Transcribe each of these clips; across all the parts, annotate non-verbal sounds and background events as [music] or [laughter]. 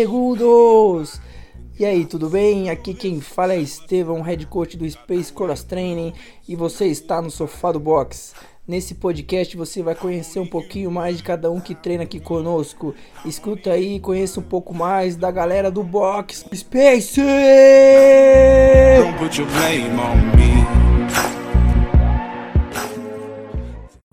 segundos. E aí, tudo bem? Aqui quem fala é Estevão, head coach do Space Cross Training, e você está no sofá do box. Nesse podcast você vai conhecer um pouquinho mais de cada um que treina aqui conosco. Escuta aí conheça um pouco mais da galera do box Space! Don't put your blame on me.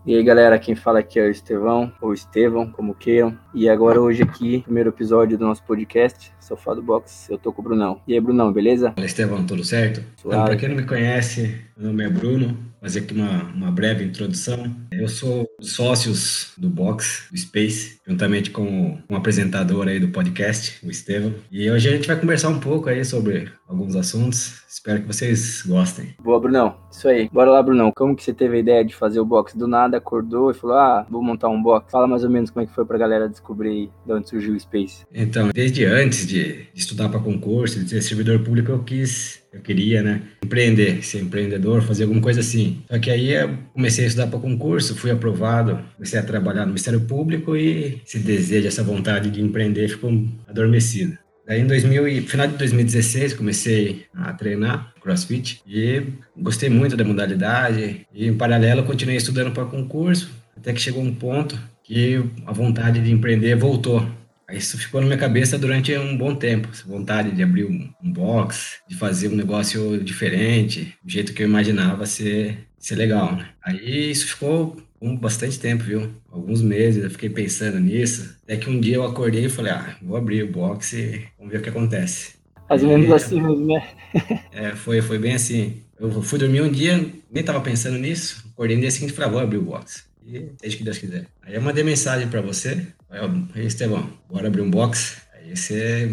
E aí galera, quem fala aqui é o Estevão, ou Estevão, como queiram. E agora hoje aqui, primeiro episódio do nosso podcast, Sofá do Box, eu tô com o Brunão. E aí Brunão, beleza? Fala Estevão, tudo certo? Então, pra quem não me conhece, meu nome é Bruno, fazer aqui uma, uma breve introdução. Eu sou sócios do Box, do Space, juntamente com um apresentador aí do podcast, o Estevam. E hoje a gente vai conversar um pouco aí sobre alguns assuntos. Espero que vocês gostem. Boa, Brunão. Isso aí. Bora lá, Brunão. Como que você teve a ideia de fazer o box do nada, acordou e falou: "Ah, vou montar um box". Fala mais ou menos como é que foi pra galera descobrir de onde surgiu o Space. Então, desde antes de estudar para concurso, de ser servidor público, eu quis eu queria, né, empreender, ser empreendedor, fazer alguma coisa assim. Só que aí eu comecei a estudar para concurso, fui aprovado, comecei a trabalhar no Ministério Público e esse desejo, essa vontade de empreender ficou adormecido. Daí, em 2000, final de 2016, comecei a treinar CrossFit e gostei muito da modalidade. E, em paralelo, continuei estudando para concurso, até que chegou um ponto que a vontade de empreender voltou. Isso ficou na minha cabeça durante um bom tempo, essa vontade de abrir um, um box, de fazer um negócio diferente, do jeito que eu imaginava ser, ser legal, né? Aí isso ficou um bastante tempo, viu? Alguns meses eu fiquei pensando nisso, até que um dia eu acordei e falei, ah, vou abrir o box e vamos ver o que acontece. Mais ou menos assim mesmo, né? [laughs] é, foi, foi bem assim. Eu fui dormir um dia, nem tava pensando nisso, acordei no dia seguinte e falei, ah, vou abrir o box. E seja o que Deus quiser. Aí eu mandei mensagem para você. Aí, Estevão, bora abrir um box. Aí você,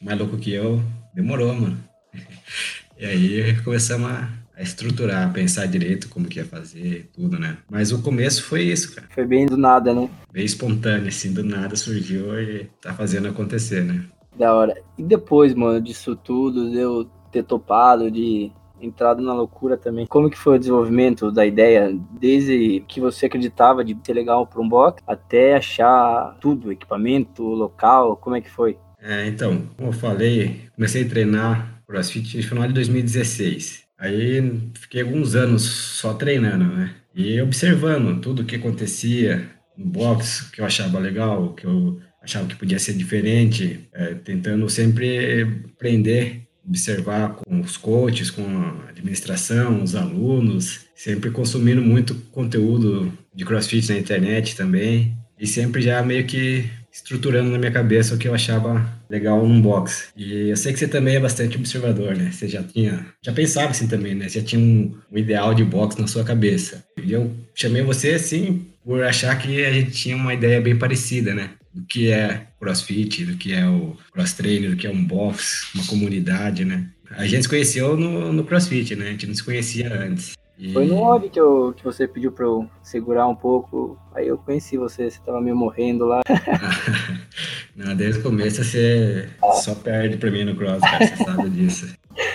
mais louco que eu, demorou, mano. [laughs] E aí começamos a, a, estruturar, a pensar direito como que ia fazer, tudo, né? Mas o começo foi isso, cara. Foi bem do nada, né? Bem espontâneo, assim, do nada surgiu e tá fazendo acontecer, né? Da hora. E depois, mano, disso tudo, eu ter topado, de entrado na loucura também. Como que foi o desenvolvimento da ideia, desde que você acreditava de ser legal para um box, até achar tudo, equipamento, local, como é que foi? É, então, como eu falei, comecei a treinar CrossFit no final de 2016. Aí fiquei alguns anos só treinando, né? E observando tudo o que acontecia no box, que eu achava legal, que eu achava que podia ser diferente, é, tentando sempre aprender observar com os coaches, com a administração, os alunos, sempre consumindo muito conteúdo de CrossFit na internet também, e sempre já meio que estruturando na minha cabeça o que eu achava legal num box. E eu sei que você também é bastante observador, né? Você já tinha, já pensava assim também, né? Você já tinha um, um ideal de box na sua cabeça. E eu chamei você assim por achar que a gente tinha uma ideia bem parecida, né? Do que é crossfit, do que é o cross trainer, do que é um box, uma comunidade, né? A gente se conheceu no, no crossfit, né? A gente não se conhecia antes. E... Foi no hobby que, eu, que você pediu para eu segurar um pouco. Aí eu conheci você, você tava meio morrendo lá. [laughs] não, desde o começo você ah. só perde para mim no cross, cara, você sabe disso. [laughs]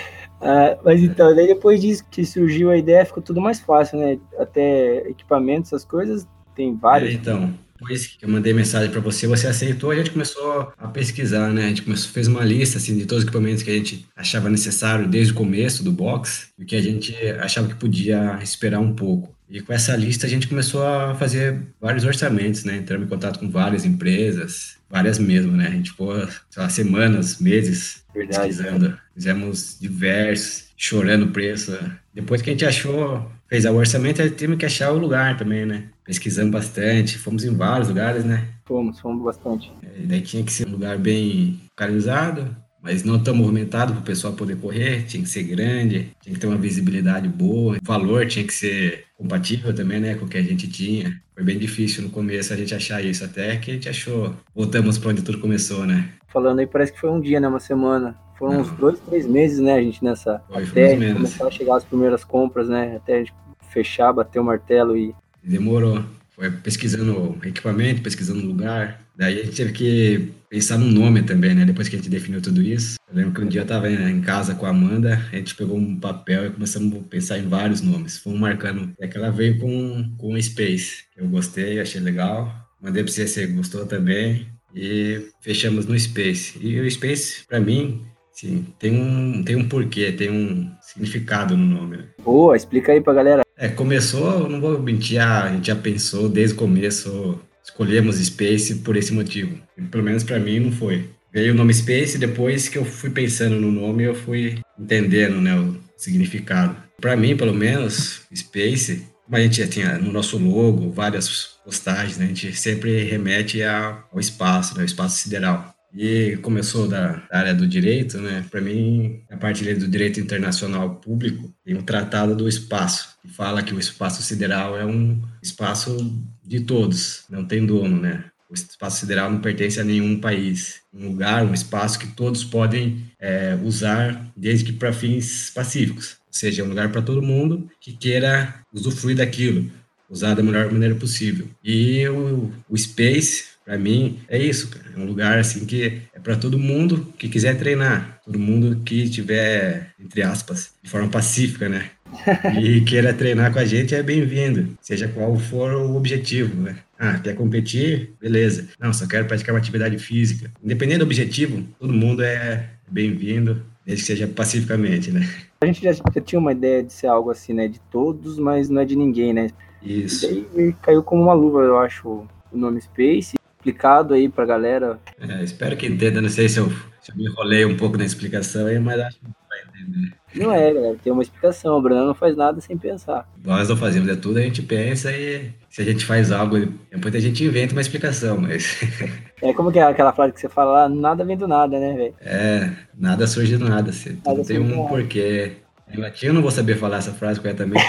Ah, mas então, daí depois disso que surgiu a ideia, ficou tudo mais fácil, né? Até equipamentos, essas coisas, tem vários. É, então, depois que eu mandei mensagem para você, você aceitou, a gente começou a pesquisar, né? A gente começou, fez uma lista assim, de todos os equipamentos que a gente achava necessário desde o começo do box e que a gente achava que podia esperar um pouco. E com essa lista a gente começou a fazer vários orçamentos, né? Entramos em contato com várias empresas, várias mesmo, né? A gente ficou, sei lá, semanas, meses Verdade, pesquisando. Fizemos diversos, chorando o preço. Depois que a gente achou, fez o orçamento, temos que achar o lugar também, né? Pesquisamos bastante, fomos em vários lugares, né? Fomos, fomos bastante. E daí tinha que ser um lugar bem localizado, mas não tão movimentado para o pessoal poder correr, tinha que ser grande, tinha que ter uma visibilidade boa, o valor tinha que ser compatível também, né, com o que a gente tinha. Foi bem difícil no começo a gente achar isso, até que a gente achou. Voltamos para onde tudo começou, né? Falando aí, parece que foi um dia, né, uma semana. Foram não. uns dois, três meses, né, a gente nessa. Foi, até começar a chegar as primeiras compras, né, até a gente fechar, bater o martelo e Demorou. Foi pesquisando equipamento, pesquisando lugar. Daí a gente teve que pensar no nome também, né? Depois que a gente definiu tudo isso. Eu lembro que um dia eu estava em casa com a Amanda, a gente pegou um papel e começamos a pensar em vários nomes. Fomos marcando. Que ela veio com, com Space. Eu gostei, achei legal. Mandei para você, você gostou também. e fechamos no Space. E o Space, para mim, sim, tem um, tem um porquê, tem um significado no nome. Né? Boa, explica aí pra galera. É, começou, não vou mentir, a gente já pensou desde o começo, escolhemos Space por esse motivo. Pelo menos para mim não foi. Veio o nome Space, depois que eu fui pensando no nome, eu fui entendendo né, o significado. Para mim, pelo menos, Space, a gente já tinha no nosso logo várias postagens, né, a gente sempre remete ao espaço, né, ao espaço sideral. E começou da, área do direito, né? Para mim, a parte do direito internacional público tem um tratado do espaço que fala que o espaço sideral é um espaço de todos, não tem dono, né? O espaço sideral não pertence a nenhum país. Um lugar, um espaço que todos podem é, usar, desde que para fins pacíficos. Ou seja, é um lugar para todo mundo que queira usufruir daquilo, usar da melhor maneira possível. E o, o Space, para mim, é isso, cara. É um lugar assim que é para todo mundo que quiser treinar, todo mundo que tiver, entre aspas, de forma pacífica, né? [laughs] e queira treinar com a gente é bem-vindo, seja qual for o objetivo, né? Ah, quer competir? Beleza. Não, só quero praticar uma atividade física. Independente do objetivo, todo mundo é bem-vindo, desde que seja pacificamente, né? A gente já, tinha uma ideia de ser algo assim, né? De todos, mas não é de ninguém, né? Isso. E aí caiu como uma luva, eu acho, o nome Space. Explicado aí pra galera. É, espero que entenda. Não sei se eu, se eu me enrolei um pouco na explicação aí, mas acho que vai entender. Não é, galera. Tem uma explicação. O Bruno não faz nada sem pensar. Nós não fazemos, é tudo a gente pensa e se a gente faz algo, depois a gente inventa uma explicação, mas. [laughs] É como que é aquela frase que você fala lá, nada vem do nada, né, velho? É, nada surge do nada. Assim, nada tem um porquê. Em latim eu não vou saber falar essa frase corretamente.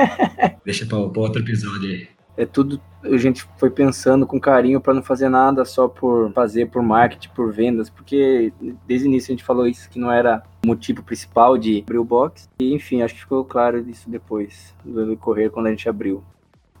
[laughs] Deixa para outro episódio aí é tudo a gente foi pensando com carinho para não fazer nada só por fazer por marketing, por vendas, porque desde o início a gente falou isso que não era o motivo principal de abrir o box. E enfim, acho que ficou claro isso depois do decorrer quando a gente abriu.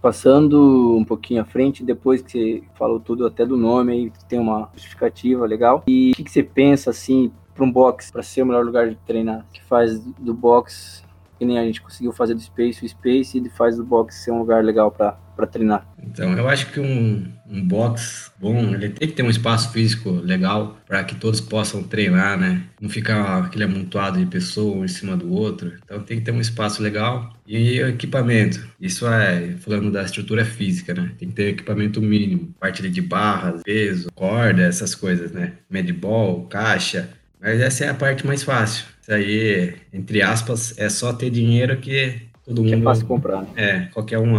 Passando um pouquinho à frente, depois que você falou tudo até do nome, aí tem uma justificativa legal. E o que, que você pensa assim para um box, para ser o melhor lugar de treinar, que faz do box que nem a gente conseguiu fazer do Space, o Space e faz do box ser um lugar legal para treinar. Então, eu acho que um, um box bom, ele tem que ter um espaço físico legal para que todos possam treinar, né? Não ficar aquele amontoado de pessoas um em cima do outro. Então, tem que ter um espaço legal e equipamento. Isso é, falando da estrutura física, né? Tem que ter equipamento mínimo, parte de barras, peso, corda, essas coisas, né? Medball, caixa. Mas essa é a parte mais fácil. Isso aí, entre aspas, é só ter dinheiro que todo mundo. Que é fácil comprar. Né? É, qualquer um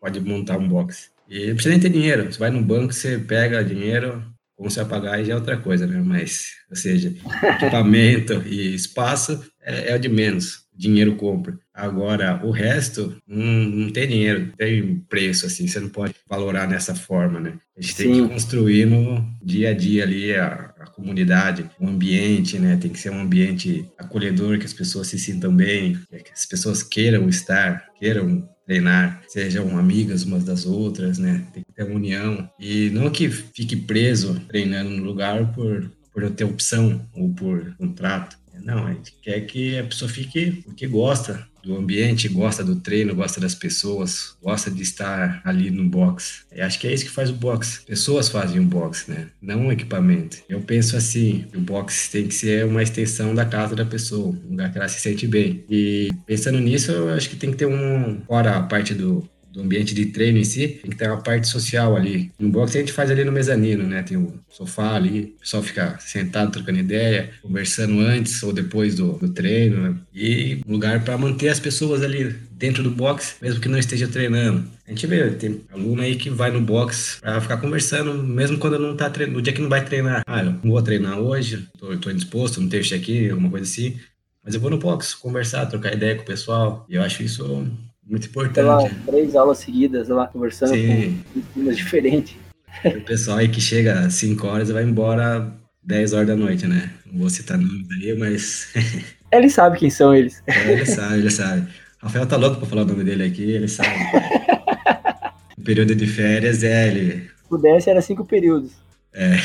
pode montar um box. E não precisa nem ter dinheiro. Você vai no banco, você pega dinheiro, como você vai pagar já é outra coisa, né? Mas, ou seja, equipamento e espaço é, é o de menos dinheiro compra. Agora, o resto não, não tem dinheiro, tem preço, assim, você não pode valorar nessa forma, né? A gente Sim. tem que construir no dia a dia ali a, a, comunidade, o ambiente, né? Tem que ser um ambiente acolhedor, que as pessoas se sintam bem, que as pessoas queiram estar, queiram treinar, sejam amigas umas das outras, né? Tem que ter uma união. E não que fique preso treinando no lugar por, por ter opção ou por contrato. Não, a gente quer que a pessoa fique porque gosta do ambiente, gosta do treino, gosta das pessoas, gosta de estar ali no box. Acho que é isso que faz o box. Pessoas fazem o box, né? Não um equipamento. Eu penso assim, o box tem que ser uma extensão da casa da pessoa, um lugar que ela se sente bem. E pensando nisso, eu acho que tem que ter um, fora a parte do do ambiente de treino em si, tem que ter uma parte social ali. No box a gente faz ali no mezanino, né? Tem o sofá ali, o pessoal fica sentado trocando ideia, conversando antes ou depois do, do treino, né? E um lugar para manter as pessoas ali dentro do box, mesmo que não esteja treinando. A gente vê, tem aluno aí que vai no box para ficar conversando, mesmo quando não tá treinando, no dia que não vai treinar. Ah, eu não vou treinar hoje, tô, tô indisposto, não tenho check-in, alguma coisa assim. Mas eu vou no box conversar, trocar ideia com o pessoal. E eu acho isso muito importante. Lá, três aulas seguidas lá, conversando Sim. com diferentes. [laughs] O pessoal aí que chega às 5 horas e vai embora 10 horas da noite, né? Não vou citar nomes aí, mas. [laughs] ele sabe quem são eles. É, ele sabe, ele sabe. Rafael tá louco pra falar o nome dele aqui, ele sabe. [laughs] o período de férias é ele. Se pudesse, era cinco períodos. É.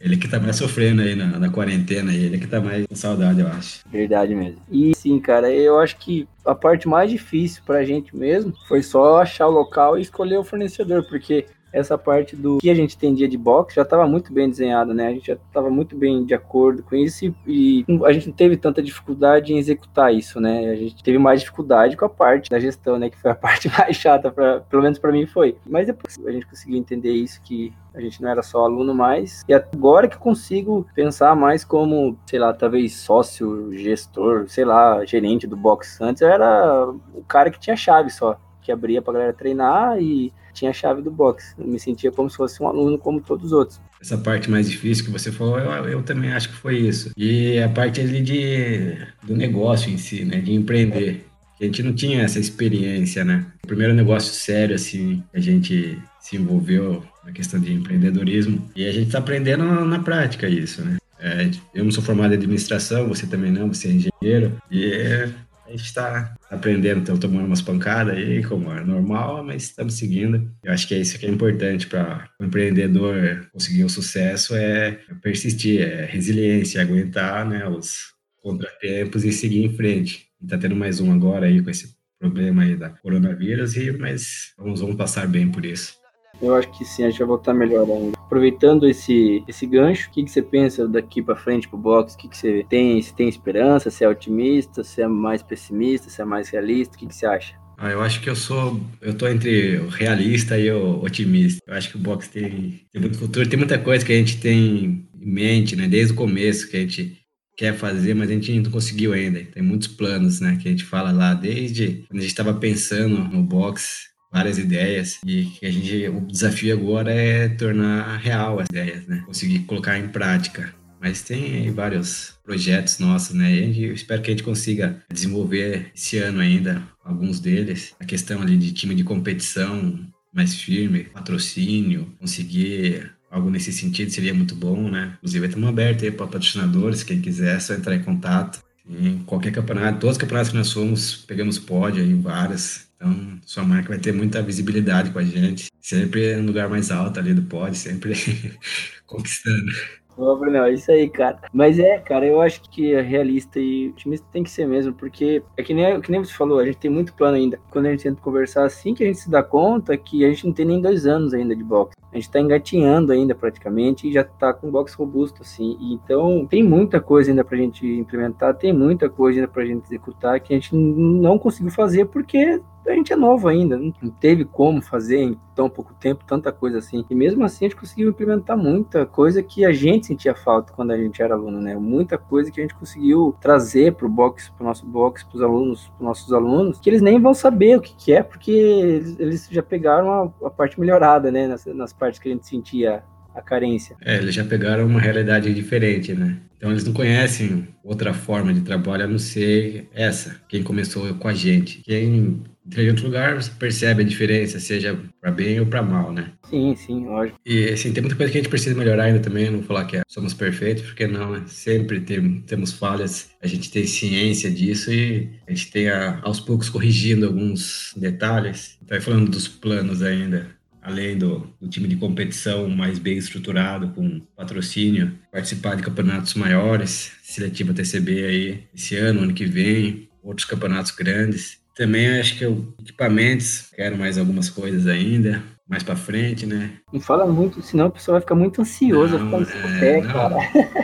Ele que tá mais sofrendo aí na, na quarentena, ele que tá mais com saudade, eu acho. Verdade mesmo. E sim, cara, eu acho que a parte mais difícil pra gente mesmo foi só achar o local e escolher o fornecedor, porque essa parte do que a gente entendia de boxe já estava muito bem desenhado, né? A gente já estava muito bem de acordo com isso e, e, a gente não teve tanta dificuldade em executar isso, né? A gente teve mais dificuldade com a parte da gestão, né? Que foi a [laughs] parte mais chata, pra, pelo menos para mim foi. Mas depois a gente conseguiu entender isso que a gente não era só aluno mais. E agora que consigo pensar mais como, sei lá, talvez sócio, gestor, sei lá, gerente do box. Antes eu era o cara que tinha chave só, que abria pra galera treinar e tinha a chave do box. Eu me sentia como se fosse um aluno como todos os outros. Essa parte mais difícil que você falou, eu, eu também acho que foi isso. E a parte ali de, do negócio em si, né, de empreender. A gente não tinha essa experiência, né? O primeiro negócio sério, assim, a gente se envolveu na questão de empreendedorismo. E a gente está aprendendo na prática isso, né? É, eu não sou formado em administração, você também não, você é engenheiro. E a gente está aprendendo, estamos tomando umas pancadas aí, como é normal, mas estamos seguindo. Eu acho que é isso que é importante para o empreendedor conseguir o sucesso, é persistir, é resiliência, aguentar né, os contratempos e seguir em frente. Está tendo mais um agora aí com esse problema aí da coronavírus, e, mas vamos, vamos passar bem por isso. Eu acho que sim, a gente vai voltar melhor ainda. Aproveitando esse, esse gancho, o que, que você pensa daqui para frente pro box? O que, que você tem? Se tem esperança? Se é otimista? Se é mais pessimista? Se é mais realista? O que, que você acha? Ah, eu acho que eu sou. Eu tô entre o realista e o otimista. Eu acho que o boxe tem, tem muito futuro, tem muita coisa que a gente tem em mente, né? Desde o começo que a gente quer fazer, mas a gente não conseguiu ainda. Tem muitos planos, né? Que a gente fala lá desde quando a gente estava pensando no boxe várias ideias e a gente o desafio agora é tornar real as ideias, né? Conseguir colocar em prática. Mas tem vários projetos nossos, né? E eu espero que a gente consiga desenvolver esse ano ainda alguns deles. A questão ali de time de competição mais firme, patrocínio, conseguir algo nesse sentido seria muito bom, né? Inclusive, estamos abertos aí para patrocinadores, quem quiser, é só entrar em contato. Em qualquer campeonato, todos os campeonatos que nós fomos, pegamos pódio aí, várias. Então, sua marca vai ter muita visibilidade com a gente. Sempre no lugar mais alto ali do pódio, sempre [laughs] conquistando. Ô, Bruno, é isso aí, cara. Mas é, cara, eu acho que é realista e otimista tem que ser mesmo, porque é que nem, que nem você falou, a gente tem muito plano ainda. Quando a gente tenta conversar assim, que a gente se dá conta que a gente não tem nem dois anos ainda de boxe. A gente tá engatinhando ainda praticamente e já tá com boxe robusto, assim. Então, tem muita coisa ainda pra gente implementar, tem muita coisa ainda pra gente executar que a gente não conseguiu fazer porque a gente é novo ainda, não teve como fazer em tão pouco tempo tanta coisa assim. E mesmo assim a gente conseguiu implementar muita coisa que a gente sentia falta quando a gente era aluno, né? Muita coisa que a gente conseguiu trazer pro box, pro nosso box, pros alunos, pros nossos alunos, que eles nem vão saber o que, que é, porque eles, eles já pegaram a, a, parte melhorada, né? Nas, nas partes que a gente sentia a carência. É, eles já pegaram uma realidade diferente, né? Então eles não conhecem outra forma de trabalho a não ser essa, quem começou com a gente. Quem em outro lugar, você percebe a diferença, seja para bem ou para mal, né? Sim, sim, lógico. E assim, tem muita coisa que a gente precisa melhorar ainda também, não vou falar que é, somos perfeitos, porque não, né? Sempre tem, temos falhas, a gente tem ciência disso e a gente tem a, aos poucos corrigindo alguns detalhes. Então, falando dos planos ainda, além do, do, time de competição mais bem estruturado, com patrocínio, participar de campeonatos maiores, seletiva TCB aí esse ano, ano que vem, outros campeonatos grandes. Também acho que eu, equipamentos, quero mais algumas coisas ainda, mais para frente, né? Não fala muito, senão a pessoa vai ficar muito ansiosa, não, ficar é, pé, não, cara.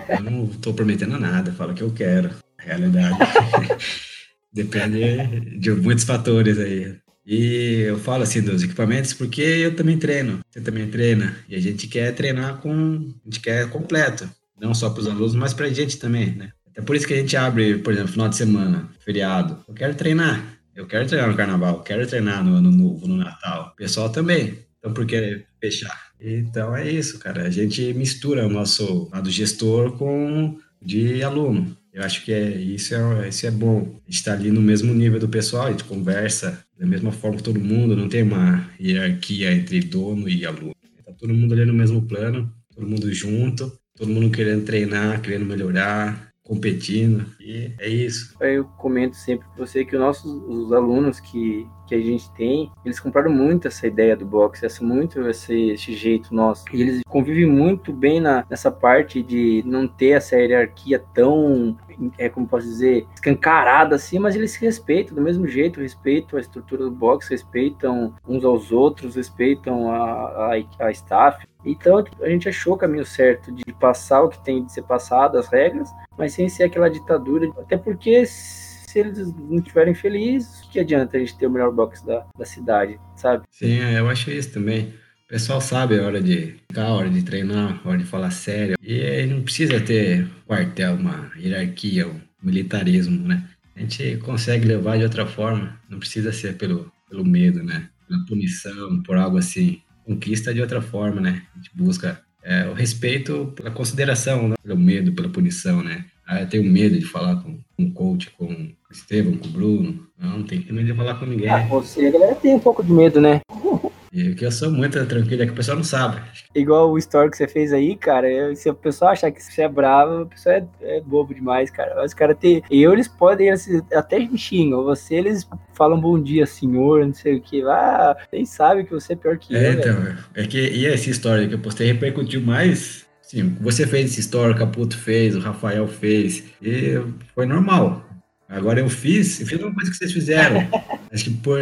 Eu não tô prometendo nada, fala que eu quero. Realidade. [laughs] Depende de muitos fatores aí. E eu falo assim dos equipamentos porque eu também treino, você também treina. E a gente quer treinar com. A gente quer completo. Não só para os alunos, mas para a gente também, né? É por isso que a gente abre, por exemplo, final de semana, feriado. Eu quero treinar. Eu quero treinar no carnaval, quero treinar no ano novo, no Natal. O pessoal também. Então, por que fechar? Então, é isso, cara. A gente mistura o nosso lado gestor com de aluno. Eu acho que é, isso, é, isso é bom. A gente está ali no mesmo nível do pessoal, a gente conversa da mesma forma que todo mundo, não tem uma hierarquia entre dono e aluno. Está todo mundo ali no mesmo plano, todo mundo junto, todo mundo querendo treinar, querendo melhorar, competindo. E é isso. Eu comento sempre com você que os nossos os alunos que, que a gente tem, eles compraram muito essa ideia do boxe, essa, muito esse, esse jeito nosso. E eles convivem muito bem na, nessa parte de não ter essa hierarquia tão é, como posso dizer, escancarada assim, mas eles se respeitam do mesmo jeito, respeitam a estrutura do boxe, respeitam uns aos outros, respeitam a, a, a staff. Então a gente achou o caminho certo de passar o que tem de ser passado, as regras, mas sem ser aquela ditadura. Até porque se eles não estiverem felizes, que adianta a gente ter o melhor boxe da, da cidade, sabe? Sim, é, eu acho isso também. O pessoal sabe a hora de ficar, a hora de treinar, a hora de falar sério. E não precisa ter quartel, uma hierarquia, um militarismo, né? A gente consegue levar de outra forma. Não precisa ser pelo, pelo medo, né? Pela punição, por algo assim. Conquista de outra forma, né? A gente busca é, o respeito pela consideração, né? pelo medo, pela punição, né? Ah, eu tenho medo de falar com um coach, com o Estevam, com o Bruno. Não, não tem medo de falar com ninguém. Ah, você, a galera tem um pouco de medo, né? [laughs] E que eu sou muito tranquilo, é que o pessoal não sabe. Igual o story que você fez aí, cara. Se o pessoal achar que você é bravo, o pessoal é, é bobo demais, cara. Os caras tem. Eu, eles podem, eles até me xingam. Você, eles falam bom dia, senhor, não sei o que. Ah, nem sabe que você é pior que é, eu. Então, velho. é que. E essa história que eu postei repercutiu mais. Sim, você fez essa história, o Caputo fez, o Rafael fez. E foi normal. Agora eu fiz, eu fiz uma coisa que vocês fizeram. [laughs] Acho que por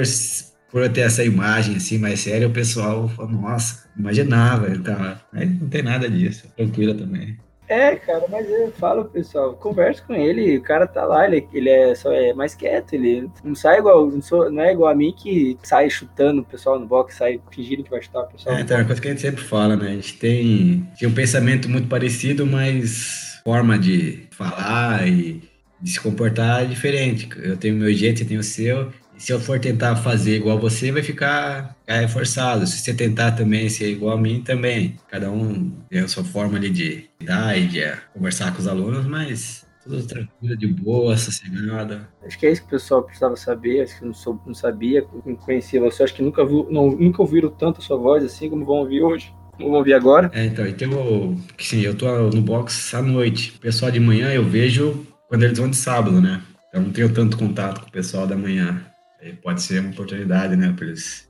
por eu ter essa imagem assim mais séria, o pessoal fala, nossa, imaginava, então, mas não tem nada disso, tranquila também. É, cara, mas eu falo, pessoal, conversa com ele, o cara tá lá, ele, ele é só é mais quieto, ele não sai igual, não, sou, não é igual a mim que sai chutando o pessoal no box, sai fingindo que vai chutar o pessoal. É, então, é uma coisa que a gente sempre fala, né? A gente tem, tem um pensamento muito parecido, mas forma de falar e de se comportar é diferente. Eu tenho o meu jeito, você tem o seu, se eu for tentar fazer igual você, vai ficar é, forçado. Se você tentar também ser igual a mim, também. Cada um tem a sua forma ali de dar e de é, conversar com os alunos, mas tudo tranquilo, de boa, sossegada. Acho que é isso que o pessoal precisava saber, acho que não, sou, não sabia, não conhecia você, acho que nunca, viu, não, nunca ouviram tanto a sua voz assim como vão ouvir hoje. Vamos ouvir agora? É, então, então eu, sim, eu tô no box à noite. O pessoal de manhã eu vejo quando eles vão de sábado, né? Eu não tenho tanto contato com o pessoal da manhã pode ser uma oportunidade, né?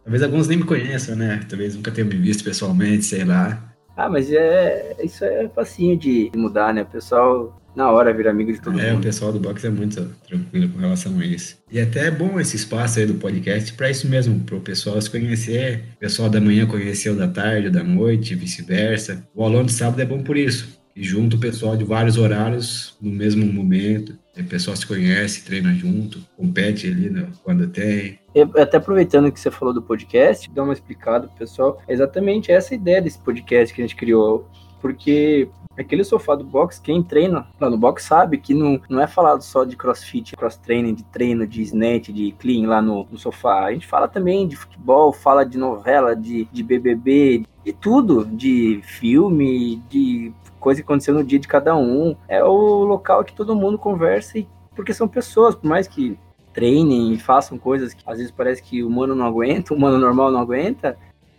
Talvez alguns nem me conheçam, né? Talvez nunca tenham me visto pessoalmente, sei lá. Ah, mas é isso é facinho de mudar, né? O pessoal na hora vira amigo de todo é, mundo. É, o pessoal do box é muito tranquilo com relação a isso. E até é bom esse espaço aí do podcast para isso mesmo, para o pessoal se conhecer, o pessoal da manhã conhecer o da tarde, o da noite, vice-versa. O aulão de sábado é bom por isso. E junto o pessoal de vários horários no mesmo momento. O pessoal se conhece, treina junto, compete ali né, quando tem. Até aproveitando que você falou do podcast, dá uma explicada pro pessoal. É exatamente essa ideia desse podcast que a gente criou. Porque aquele sofá do box, quem treina lá no box sabe que não, não é falado só de crossfit, cross training, de treino, de snatch, de clean lá no, no, sofá. A gente fala também de futebol, fala de novela, de, de BBB, de tudo, de filme, de coisa que aconteceu no dia de cada um. É o local que todo mundo conversa, e, porque são pessoas, por mais que treinem e façam coisas que às vezes parece que o humano não aguenta, [laughs] o humano normal não aguenta,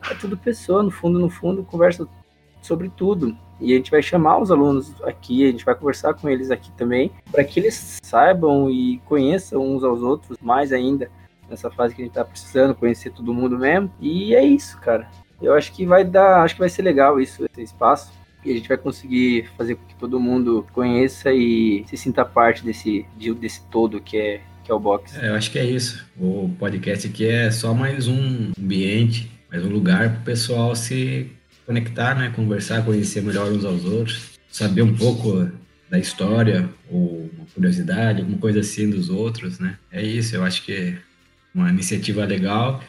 é tudo pessoa, no fundo, no fundo, conversa sobre tudo. E a gente vai chamar os alunos aqui, a gente vai conversar com eles aqui também, para que eles saibam e conheçam uns aos outros mais ainda nessa fase que a gente está precisando, conhecer todo mundo mesmo. E é isso, cara. Eu acho que vai dar, acho que vai ser legal isso, esse espaço e a gente vai conseguir fazer com que todo mundo conheça e se sinta parte desse, desse todo que é, que é o box. É, eu acho que é isso. O podcast aqui é só mais um ambiente, mais um lugar para o pessoal se conectar, né? Conversar, conhecer melhor uns aos outros, saber um pouco da história ou uma curiosidade, alguma coisa assim dos outros, né? É isso, eu acho que é uma iniciativa legal,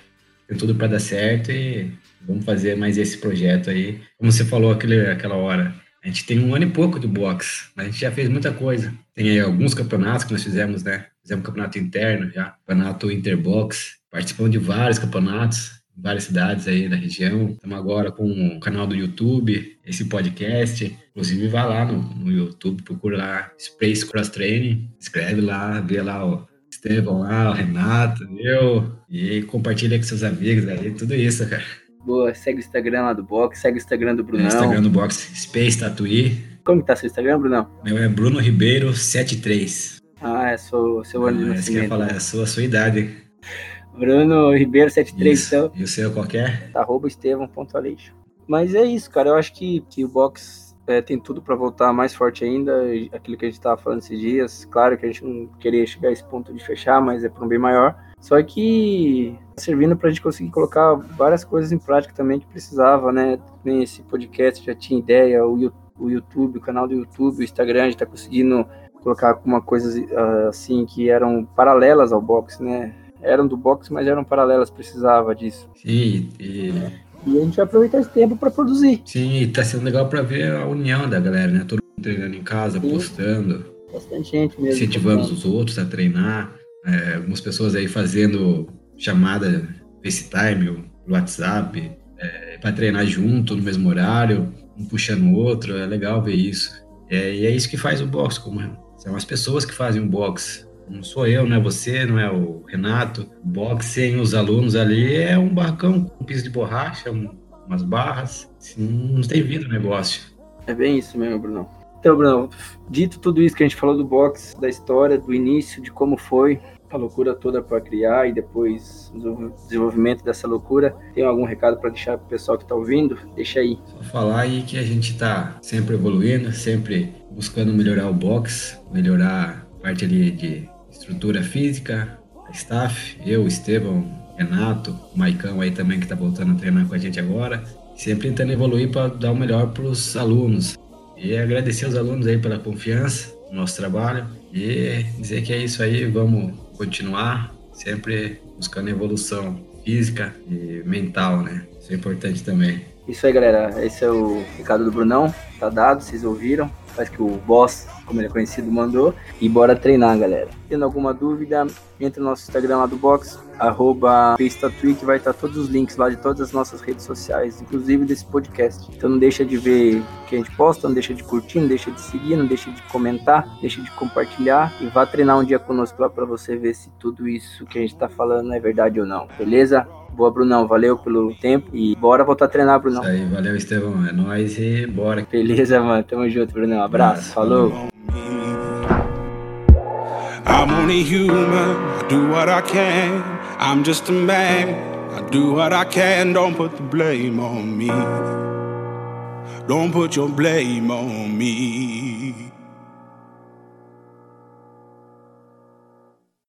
tem tudo para dar certo e vamos fazer mais esse projeto aí. Como você falou aquele, aquela hora, a gente tem um ano e pouco de box, mas a gente já fez muita coisa. Tem aí alguns campeonatos que nós fizemos, né? Fizemos campeonato interno já, campeonato interbox, participamos de vários campeonatos, em várias cidades aí da região. Estamos agora com o canal do YouTube, esse podcast. Inclusive, vai lá no, no YouTube, procura lá Space Cross Training, escreve lá, vê lá o Estevão lá, o Renato, eu, e compartilha com seus amigos aí, tudo isso, cara. Boa, segue o Instagram lá do Box, segue o Instagram do Brunão. É, Instagram do Box, Space Tatuí. Como que tá seu Instagram, Brunão? Meu é Bruno Ribeiro 73. Ah, é seu, seu ano ah, de nascimento. que falar, é a sua, a sua idade. Bruno Ribeiro 73, isso. então. E o seu qualquer? Arroba Estevão.aleixo. Mas é isso, cara. Eu acho que, que o box é, tem tudo para voltar mais forte ainda, aquilo que a gente estava falando esses dias. Claro que a gente não queria chegar a esse ponto de fechar, mas é para um bem maior. Só que tá servindo para a gente conseguir colocar várias coisas em prática também que precisava, né? Esse podcast já tinha ideia, o, o YouTube, o canal do YouTube, o Instagram, a gente está conseguindo colocar alguma coisa ah, assim que eram paralelas ao box, né? Eram do box, mas eram paralelas, precisava disso. Sim, e e a gente vai aproveitar esse tempo para produzir. Sim, e tá sendo legal para ver a união da galera, né? Todo mundo treinando em casa, Sim. postando. Bastante gente mesmo. Incentivando os outros a treinar. É, algumas pessoas aí fazendo chamada FaceTime, WhatsApp, é, para treinar junto no mesmo horário, um puxando o outro. É legal ver isso. É, e é isso que faz o box, como são as pessoas que fazem o box. Não sou eu, não é você, não é o Renato. Box sem os alunos ali é um barracão com um piso de borracha, umas barras. Assim, não tem vida o negócio. É bem isso mesmo, Bruno. Então, Bruno, dito tudo isso que a gente falou do box, da história, do início, de como foi a loucura toda para criar e depois o desenvolvimento dessa loucura, tem algum recado para deixar para o pessoal que está ouvindo? Deixa aí. Só falar aí que a gente está sempre evoluindo, sempre buscando melhorar o box, melhorar a parte ali de estrutura física, staff, eu, Estevão, Renato, o Maicão aí também que está voltando a treinar com a gente agora, sempre tentando evoluir para dar o melhor para os alunos. E agradecer aos alunos aí pela confiança no nosso trabalho e dizer que é isso aí, vamos continuar sempre buscando evolução física e mental, né? Isso é importante também. Isso aí, galera. Esse é o recado do Brunão. Tá dado, vocês ouviram. Faz que o boss, como ele é conhecido, mandou. E bora treinar, galera. Tendo alguma dúvida, entre no nosso Instagram lá do box, arroba que vai estar todos os links lá de todas as nossas redes sociais, inclusive desse podcast. Então não deixa de ver o que a gente posta, não deixa de curtir, não deixa de seguir, não deixa de comentar, deixa de compartilhar e vá treinar um dia conosco lá para você ver se tudo isso que a gente está falando é verdade ou não, beleza? Boa, Brunão. Valeu pelo tempo e bora voltar a treinar, Brunão. Isso aí, valeu, Estevão. É nóis e bora. Beleza, mano. Tamo junto, Brunão. Abraço. Falou. I'm only human. I do what I can. I'm just a man. I do what I can. Don't put the blame on me. Don't put your blame on me.